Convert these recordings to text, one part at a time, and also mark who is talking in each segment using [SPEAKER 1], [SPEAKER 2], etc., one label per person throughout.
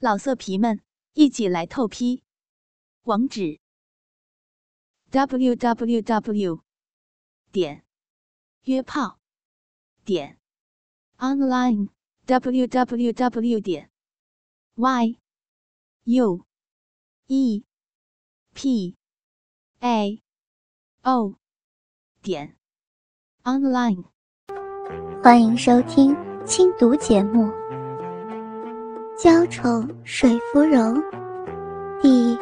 [SPEAKER 1] 老色皮们，一起来透批！网址：w w w 点约炮点 online w w w 点 y u e p a o 点 online。
[SPEAKER 2] 欢迎收听轻读节目。娇宠水芙蓉第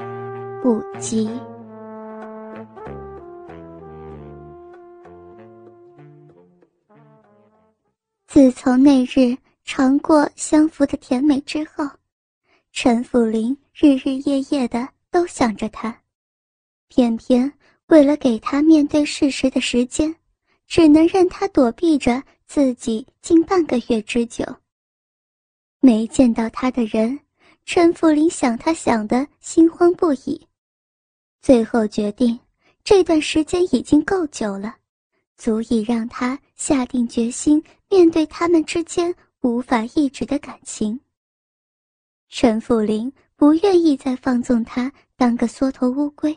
[SPEAKER 2] 五集。自从那日尝过相符的甜美之后，陈府林日日夜夜的都想着他，偏偏为了给他面对事实的时间，只能任他躲避着自己近半个月之久。没见到他的人，陈福林想他想的心慌不已。最后决定，这段时间已经够久了，足以让他下定决心面对他们之间无法抑制的感情。陈福林不愿意再放纵他当个缩头乌龟。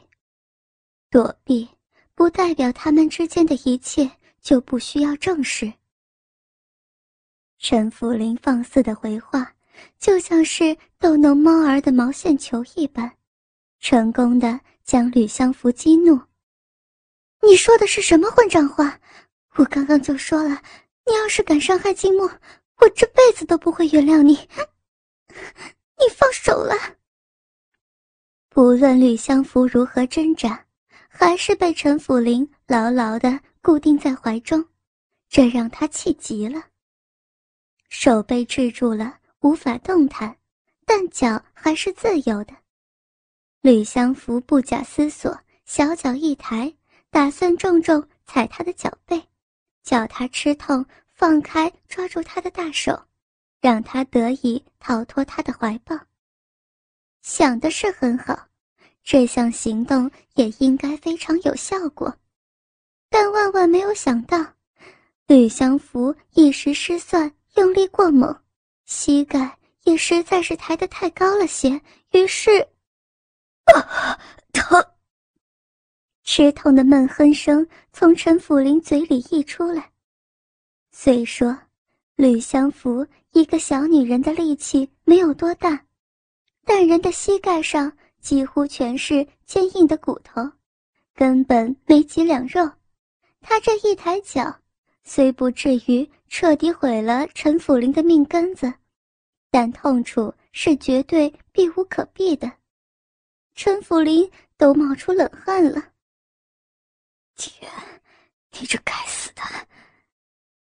[SPEAKER 2] 躲避不代表他们之间的一切就不需要正视。陈福林放肆的回话，就像是逗弄猫儿的毛线球一般，成功的将吕相福激怒。你说的是什么混账话？我刚刚就说了，你要是敢伤害静默，我这辈子都不会原谅你。你放手了。不论吕相福如何挣扎，还是被陈福林牢牢的固定在怀中，这让他气极了。手被制住了，无法动弹，但脚还是自由的。吕相福不假思索，小脚一抬，打算重重踩他的脚背，叫他吃痛，放开抓住他的大手，让他得以逃脱他的怀抱。想的是很好，这项行动也应该非常有效果，但万万没有想到，吕相福一时失算。用力过猛，膝盖也实在是抬得太高了些，于是，啊，疼！吃痛的闷哼声从陈辅林嘴里溢出来。虽说吕相福一个小女人的力气没有多大，但人的膝盖上几乎全是坚硬的骨头，根本没几两肉。他这一抬脚。虽不至于彻底毁了陈辅林的命根子，但痛楚是绝对避无可避的。陈辅林都冒出冷汗了。
[SPEAKER 3] 天，你这该死的，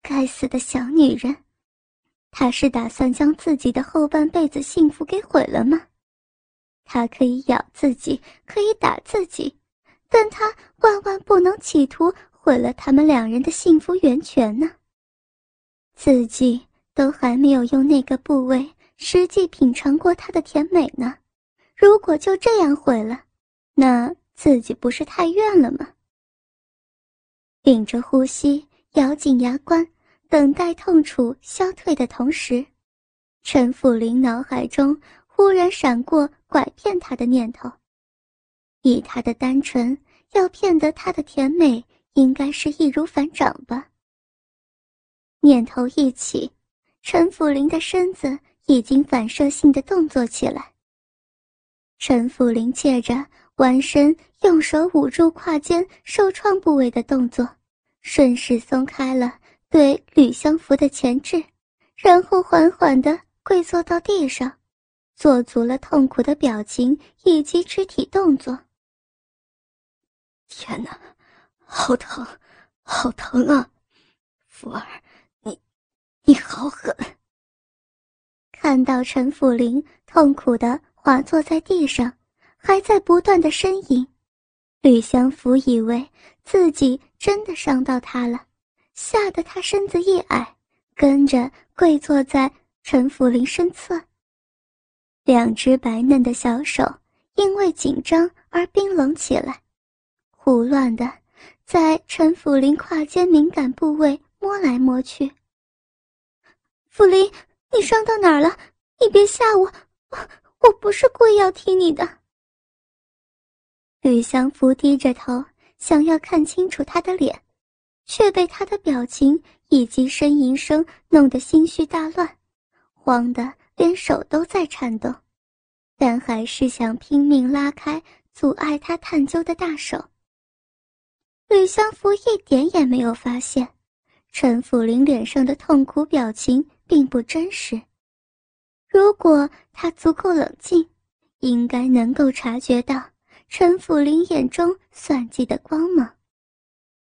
[SPEAKER 2] 该死的小女人！她是打算将自己的后半辈子幸福给毁了吗？她可以咬自己，可以打自己，但她万万不能企图。毁了他们两人的幸福源泉呢。自己都还没有用那个部位实际品尝过它的甜美呢，如果就这样毁了，那自己不是太怨了吗？屏着呼吸，咬紧牙关，等待痛楚消退的同时，陈府林脑海中忽然闪过拐骗他的念头，以他的单纯，要骗得他的甜美。应该是易如反掌吧。念头一起，陈辅林的身子已经反射性的动作起来。陈辅林借着弯身，用手捂住胯间受创部位的动作，顺势松开了对吕相福的钳制，然后缓缓的跪坐到地上，做足了痛苦的表情以及肢体动作。
[SPEAKER 3] 天哪！好疼，好疼啊！福儿，你，你好狠！
[SPEAKER 2] 看到陈辅林痛苦的滑坐在地上，还在不断的呻吟，吕相福以为自己真的伤到他了，吓得他身子一矮，跟着跪坐在陈辅林身侧。两只白嫩的小手因为紧张而冰冷起来，胡乱的。在陈辅林胯间敏感部位摸来摸去。辅林，你伤到哪儿了？你别吓我，我我不是故意要踢你的。吕祥福低着头，想要看清楚他的脸，却被他的表情以及呻吟声弄得心绪大乱，慌得连手都在颤抖，但还是想拼命拉开阻碍他探究的大手。吕相福一点也没有发现，陈辅林脸上的痛苦表情并不真实。如果他足够冷静，应该能够察觉到。陈辅林眼中算计的光芒，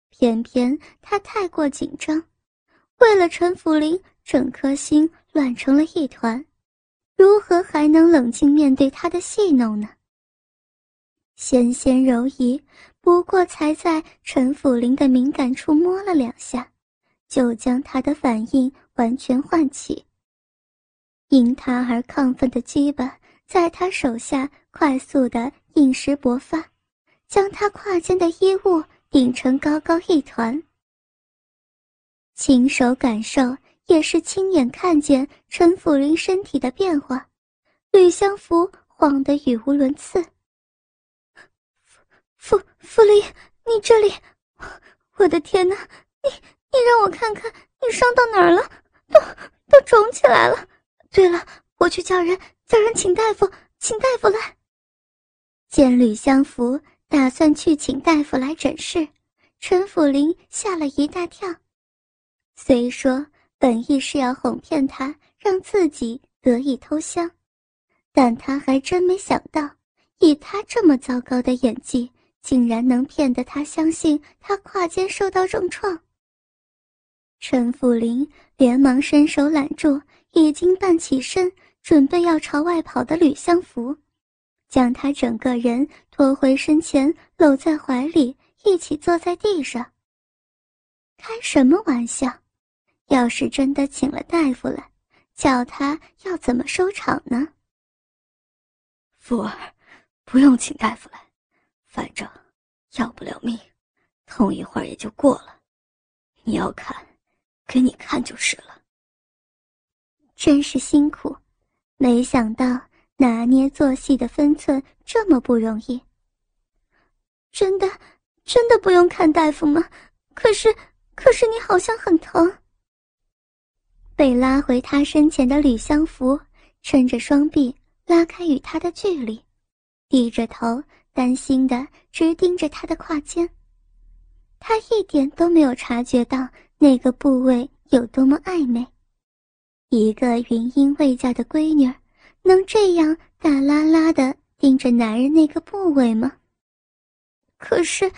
[SPEAKER 2] 偏偏他太过紧张，为了陈辅林，整颗心乱成了一团，如何还能冷静面对他的戏弄呢？纤纤柔仪不过才在陈辅林的敏感处摸了两下，就将他的反应完全唤起。因他而亢奋的鸡巴在他手下快速的。硬石勃发，将他胯间的衣物顶成高高一团。亲手感受，也是亲眼看见陈辅林身体的变化，吕相福晃得语无伦次。傅傅林，你这里，我的天哪！你你让我看看你伤到哪儿了，都都肿起来了。对了，我去叫人叫人请大夫，请大夫来。见吕相福打算去请大夫来诊视，陈府林吓了一大跳。虽说本意是要哄骗他，让自己得以偷香，但他还真没想到，以他这么糟糕的演技，竟然能骗得他相信他胯间受到重创。陈辅林连忙伸手揽住已经半起身、准备要朝外跑的吕相福。将他整个人拖回身前，搂在怀里，一起坐在地上。开什么玩笑？要是真的请了大夫来，叫他要怎么收场呢？
[SPEAKER 3] 福儿，不用请大夫来，反正要不了命，痛一会儿也就过了。你要看，给你看就是了。
[SPEAKER 2] 真是辛苦，没想到。拿捏做戏的分寸这么不容易，真的，真的不用看大夫吗？可是，可是你好像很疼。被拉回他身前的吕相福撑着双臂拉开与他的距离，低着头担心的直盯着他的胯间。他一点都没有察觉到那个部位有多么暧昧。一个云英未嫁的闺女。能这样大拉拉的盯着男人那个部位吗？可是，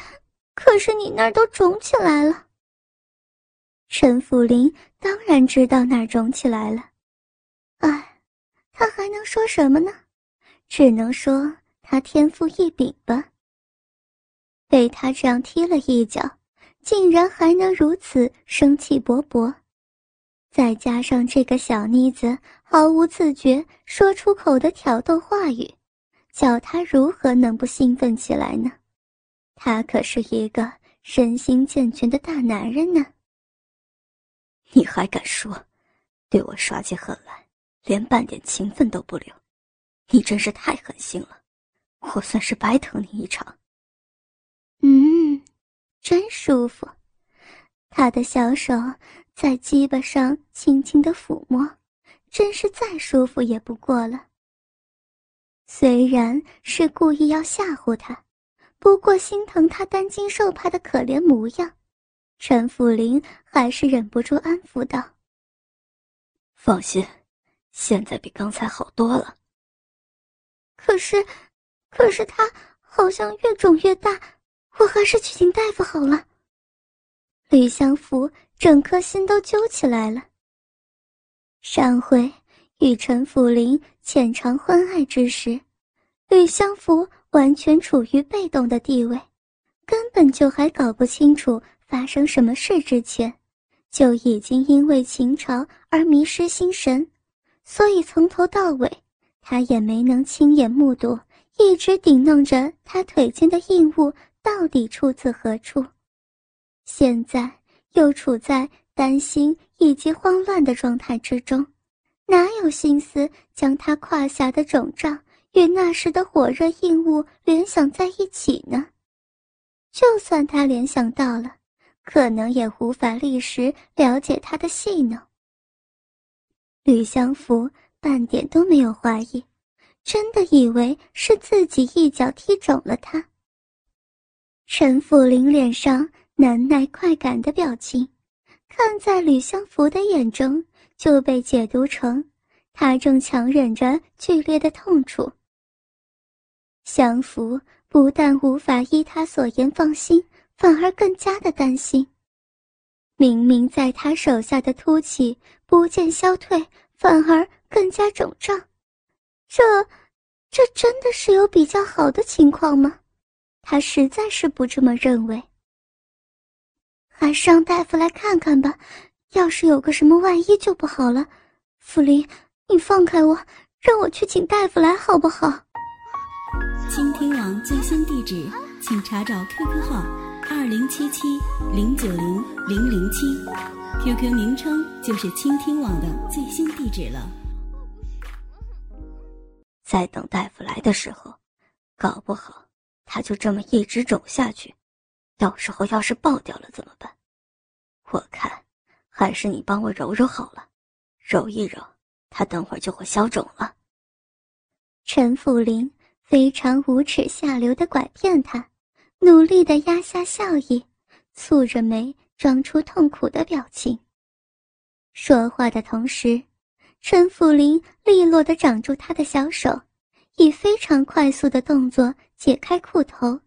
[SPEAKER 2] 可是你那儿都肿起来了。陈福林当然知道哪儿肿起来了，哎，他还能说什么呢？只能说他天赋异禀吧。被他这样踢了一脚，竟然还能如此生气勃勃。再加上这个小妮子毫无自觉说出口的挑逗话语，叫他如何能不兴奋起来呢？他可是一个身心健全的大男人呢。
[SPEAKER 3] 你还敢说，对我耍起狠来，连半点情分都不留？你真是太狠心了，我算是白疼你一场。
[SPEAKER 2] 嗯，真舒服，他的小手。在鸡巴上轻轻的抚摸，真是再舒服也不过了。虽然是故意要吓唬他，不过心疼他担惊受怕的可怜模样，陈辅林还是忍不住安抚道：“
[SPEAKER 3] 放心，现在比刚才好多了。
[SPEAKER 2] 可是，可是他好像越肿越大，我还是去请大夫好了。”吕相福。整颗心都揪起来了。上回与陈府林浅尝欢爱之时，吕相福完全处于被动的地位，根本就还搞不清楚发生什么事之前，就已经因为情潮而迷失心神，所以从头到尾，他也没能亲眼目睹一直顶弄着他腿间的硬物到底出自何处。现在。又处在担心以及慌乱的状态之中，哪有心思将他胯下的肿胀与那时的火热硬物联想在一起呢？就算他联想到了，可能也无法立时了解他的戏弄。吕相福半点都没有怀疑，真的以为是自己一脚踢肿了他。陈府林脸上难耐快感的表情，看在吕相福的眼中，就被解读成他正强忍着剧烈的痛楚。相福不但无法依他所言放心，反而更加的担心。明明在他手下的凸起不见消退，反而更加肿胀，这，这真的是有比较好的情况吗？他实在是不这么认为。还是让大夫来看看吧，要是有个什么万一就不好了。福林，你放开我，让我去请大夫来好不好？
[SPEAKER 1] 倾听网最新地址，请查找 QQ 号二零七七零九零零零七，QQ 名称就是倾听网的最新地址了。
[SPEAKER 3] 在等大夫来的时候，搞不好他就这么一直肿下去，到时候要是爆掉了怎么办？我看，还是你帮我揉揉好了，揉一揉，他等会儿就会消肿了。
[SPEAKER 2] 陈福林。非常无耻下流的拐骗他，努力的压下笑意，蹙着眉，装出痛苦的表情。说话的同时，陈福林利落的掌住他的小手，以非常快速的动作解开裤头，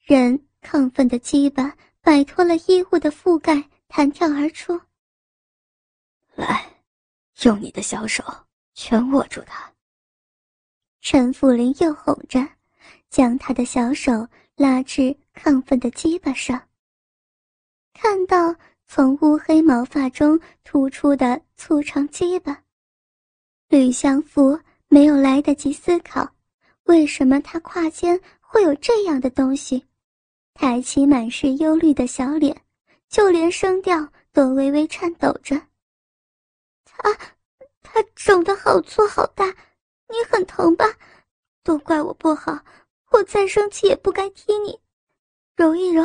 [SPEAKER 2] 人亢奋的鸡巴摆脱了衣物的覆盖，弹跳而出。
[SPEAKER 3] 来，用你的小手全握住他。
[SPEAKER 2] 陈福林又哄着，将他的小手拉至亢奋的鸡巴上。看到从乌黑毛发中突出的粗长鸡巴，吕相福没有来得及思考，为什么他胯间会有这样的东西，抬起满是忧虑的小脸，就连声调都微微颤抖着。他，他肿得好粗好大。你很疼吧？都怪我不好，我再生气也不该踢你。揉一揉，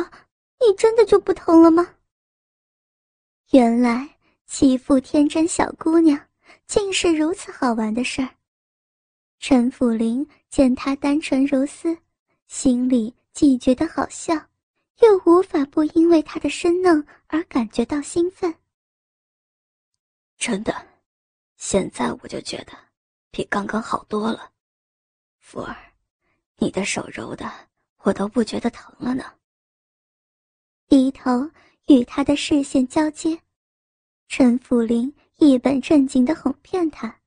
[SPEAKER 2] 你真的就不疼了吗？原来欺负天真小姑娘竟是如此好玩的事儿。陈辅林见他单纯如斯，心里既觉得好笑，又无法不因为他的生嫩而感觉到兴奋。
[SPEAKER 3] 真的，现在我就觉得。比刚刚好多了，福儿，你的手揉的我都不觉得疼了呢。
[SPEAKER 2] 低头与他的视线交接，陈福林一本正经的哄骗他。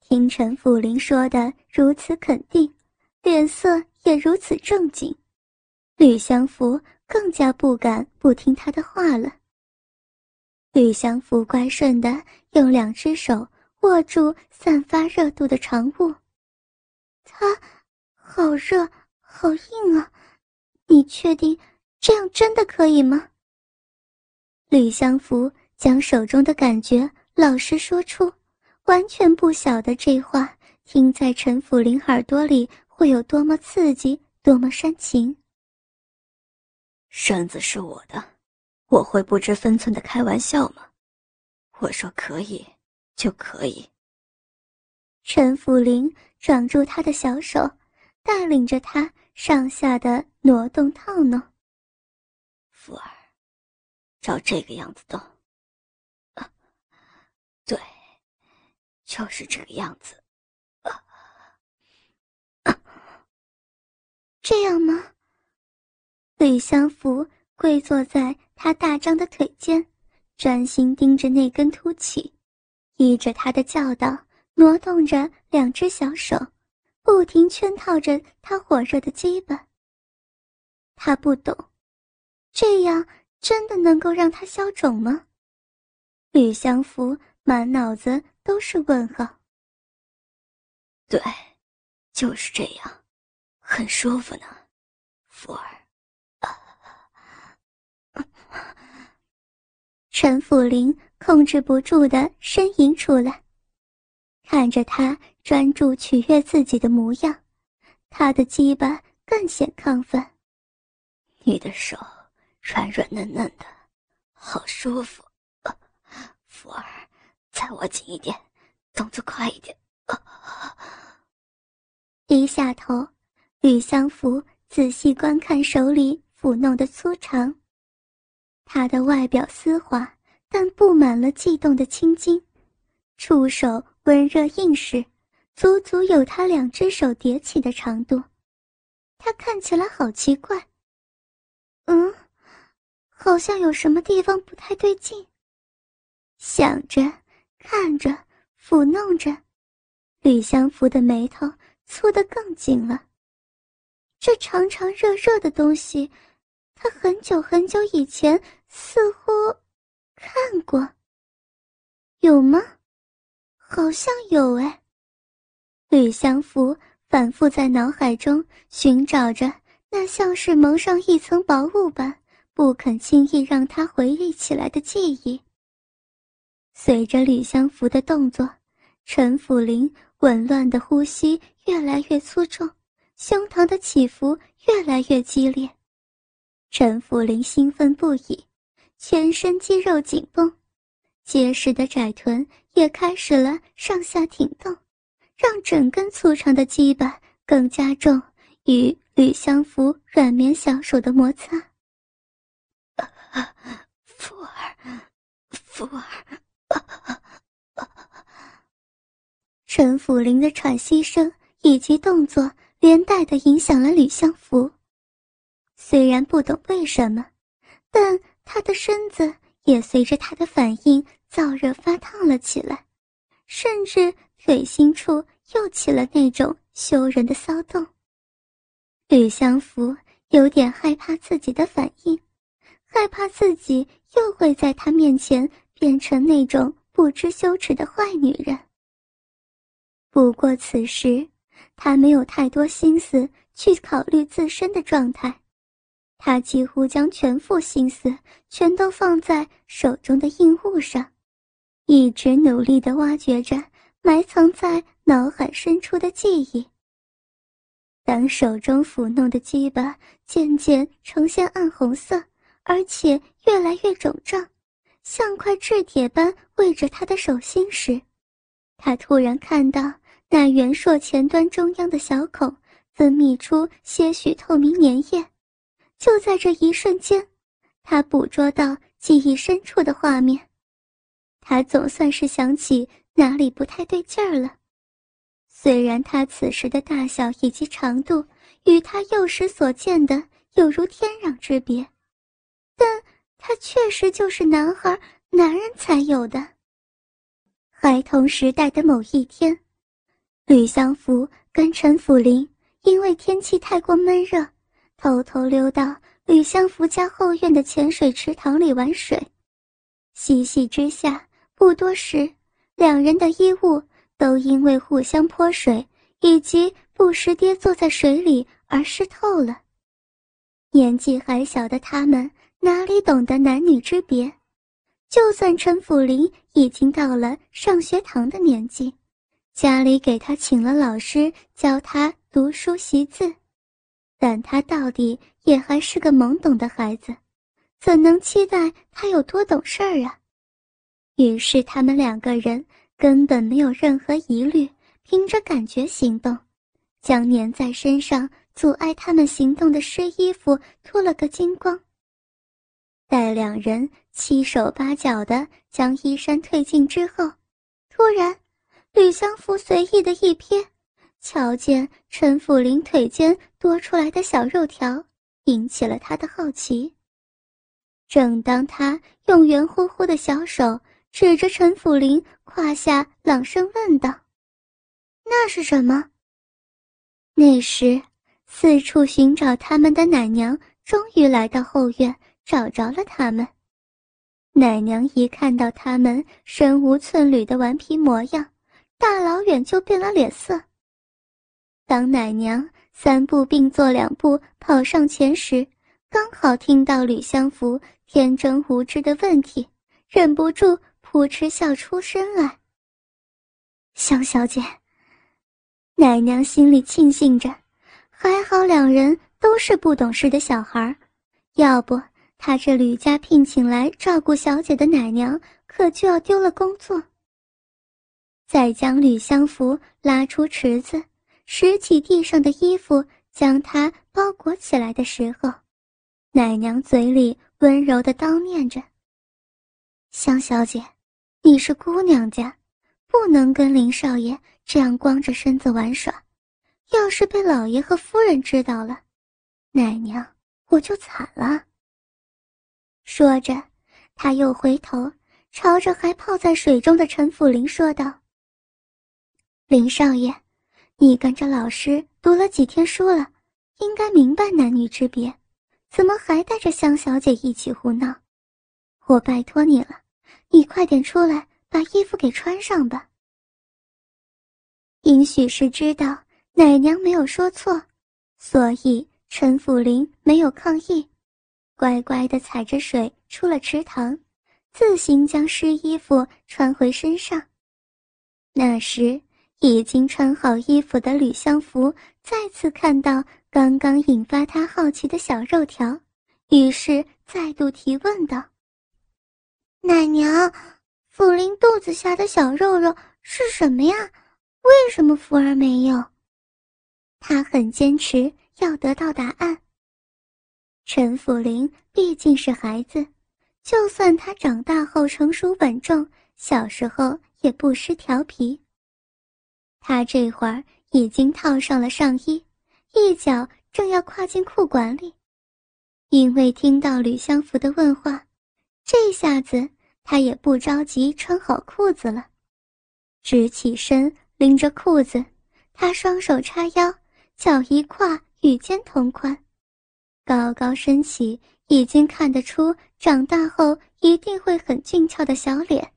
[SPEAKER 2] 听陈福林说的如此肯定，脸色也如此正经，吕相福更加不敢不听他的话了。吕相福乖顺的用两只手。握住散发热度的长物，它好热，好硬啊！你确定这样真的可以吗？吕相福将手中的感觉老实说出，完全不晓得这话听在陈府林耳朵里会有多么刺激，多么煽情。
[SPEAKER 3] 身子是我的，我会不知分寸的开玩笑吗？我说可以。就可以。
[SPEAKER 2] 陈府林掌住他的小手，带领着他上下的挪动套弄。
[SPEAKER 3] 福儿，照这个样子动。啊，对，就是这个样子。
[SPEAKER 2] 这样吗？吕相福跪坐在他大张的腿间，专心盯着那根凸起。依着他的教导，挪动着两只小手，不停圈套着他火热的基巴。他不懂，这样真的能够让他消肿吗？吕相福满脑子都是问号。
[SPEAKER 3] 对，就是这样，很舒服呢，福儿。
[SPEAKER 2] 陈福林。控制不住的呻吟出来。看着他专注取悦自己的模样，他的鸡巴更显亢奋。
[SPEAKER 3] 你的手软软嫩嫩的，好舒服。福儿，再握紧一点，动作快一点。
[SPEAKER 2] 低下头，吕相福仔细观看手里抚弄的粗长。他的外表丝滑，但布满了悸动的青筋，触手温热硬实，足足有他两只手叠起的长度。他看起来好奇怪。嗯，好像有什么地方不太对劲。想着，看着，抚弄着，吕相福的眉头蹙得更紧了。这长长热热的东西，他很久很久以前似乎看过。有吗？好像有哎。吕相福反复在脑海中寻找着。那像是蒙上一层薄雾般，不肯轻易让他回忆起来的记忆。随着吕相福的动作，陈辅林紊乱的呼吸越来越粗重，胸膛的起伏越来越激烈。陈辅林兴奋不已，全身肌肉紧绷，结实的窄臀也开始了上下挺动，让整根粗长的鸡巴更加重与。吕相福软绵小手的摩擦，
[SPEAKER 3] 福儿，福儿，
[SPEAKER 2] 陈辅林的喘息声以及动作连带的影响了吕相福。虽然不懂为什么，但他的身子也随着他的反应燥热发烫了起来，甚至腿心处又起了那种羞人的骚动。吕相福有点害怕自己的反应，害怕自己又会在他面前变成那种不知羞耻的坏女人。不过此时，他没有太多心思去考虑自身的状态，他几乎将全副心思全都放在手中的硬物上，一直努力地挖掘着埋藏在脑海深处的记忆。当手中抚弄的鸡巴渐渐呈现暗红色，而且越来越肿胀，像块制铁般喂着他的手心时，他突然看到那圆硕前端中央的小孔分泌出些许透明粘液。就在这一瞬间，他捕捉到记忆深处的画面，他总算是想起哪里不太对劲儿了。虽然他此时的大小以及长度与他幼时所见的有如天壤之别，它确实就是男孩、男人才有的。孩童时代的某一天，吕相福跟陈辅林因为天气太过闷热，偷偷溜到吕相福家后院的浅水池塘里玩水。嬉戏之下，不多时，两人的衣物。都因为互相泼水以及不时跌坐在水里而湿透了。年纪还小的他们哪里懂得男女之别？就算陈辅林已经到了上学堂的年纪，家里给他请了老师教他读书习字，但他到底也还是个懵懂的孩子，怎能期待他有多懂事儿啊？于是他们两个人。根本没有任何疑虑，凭着感觉行动，将粘在身上阻碍他们行动的湿衣服脱了个精光。待两人七手八脚的将衣衫褪尽之后，突然，吕相福随意的一瞥，瞧见陈府林腿间多出来的小肉条，引起了他的好奇。正当他用圆乎乎的小手。指着陈府林胯下，朗声问道：“那是什么？”那时，四处寻找他们的奶娘终于来到后院，找着了他们。奶娘一看到他们身无寸缕的顽皮模样，大老远就变了脸色。当奶娘三步并作两步跑上前时，刚好听到吕相福天真无知的问题，忍不住。扑哧笑出声来。香小姐。奶娘心里庆幸着，还好两人都是不懂事的小孩，要不他这吕家聘请来照顾小姐的奶娘，可就要丢了工作。再将吕相福拉出池子，拾起地上的衣服，将她包裹起来的时候，奶娘嘴里温柔的叨念着：“香小姐，你是姑娘家，不能跟林少爷这样光着身子玩耍，要是被老爷和夫人知道了，奶娘我就惨了。”说着，他又回头朝着还泡在水中的陈辅林说道。林少爷，你跟着老师读了几天书了，应该明白男女之别，怎么还带着香小姐一起胡闹？我拜托你了，你快点出来把衣服给穿上吧。也许是知道奶娘没有说错，所以陈辅林没有抗议，乖乖的踩着水出了池塘，自行将湿衣服穿回身上。那时。已经穿好衣服的吕相福再次看到刚刚引发他好奇的小肉条，于是再度提问道：“奶娘，福林肚子下的小肉肉是什么呀？为什么福儿没有？”他很坚持要得到答案。陈福林毕竟是孩子，就算他长大后成熟稳重，小时候也不失调皮。他这会儿已经套上了上衣，一脚正要跨进裤管里，因为听到吕相福的问话，这下子他也不着急穿好裤子了，直起身拎着裤子，他双手叉腰，脚一跨与肩同宽，高高升起，已经看得出长大后一定会很俊俏的小脸，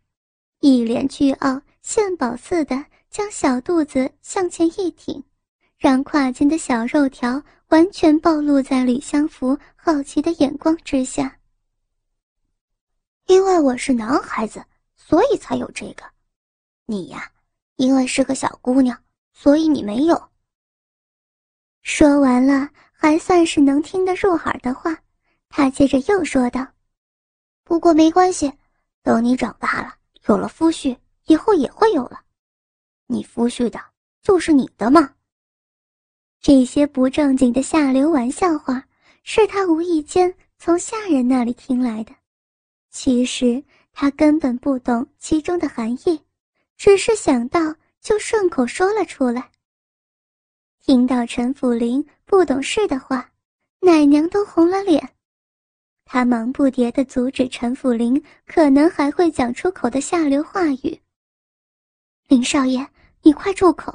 [SPEAKER 2] 一脸倨傲献宝似的。将小肚子向前一挺，让胯间的小肉条完全暴露在吕相福好奇的眼光之下。因为我是男孩子，所以才有这个。你呀，因为是个小姑娘，所以你没有。说完了，还算是能听得入耳的话，他接着又说道：“不过没关系，等你长大了，有了夫婿，以后也会有了。”你夫婿的就是你的嘛？这些不正经的下流玩笑话，是他无意间从下人那里听来的。其实他根本不懂其中的含义，只是想到就顺口说了出来。听到陈辅林不懂事的话，奶娘都红了脸。他忙不迭地阻止陈辅林可能还会讲出口的下流话语。林少爷。你快住口！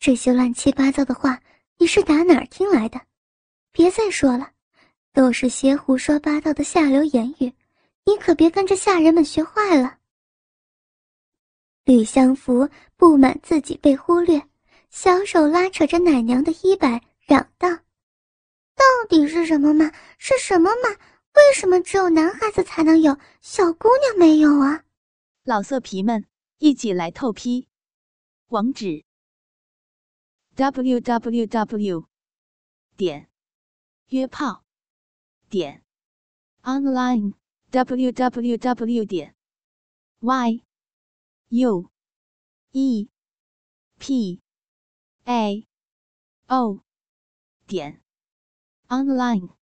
[SPEAKER 2] 这些乱七八糟的话，你是打哪儿听来的？别再说了，都是些胡说八道的下流言语，你可别跟着下人们学坏了。吕相福不满自己被忽略，小手拉扯着奶娘的衣摆，嚷道：“到底是什么嘛？是什么嘛？为什么只有男孩子才能有，小姑娘没有啊？”
[SPEAKER 4] 老色皮们，一起来透批！网址：w w w 点约炮点 online w w w 点 y u e p a. O. 点。Online。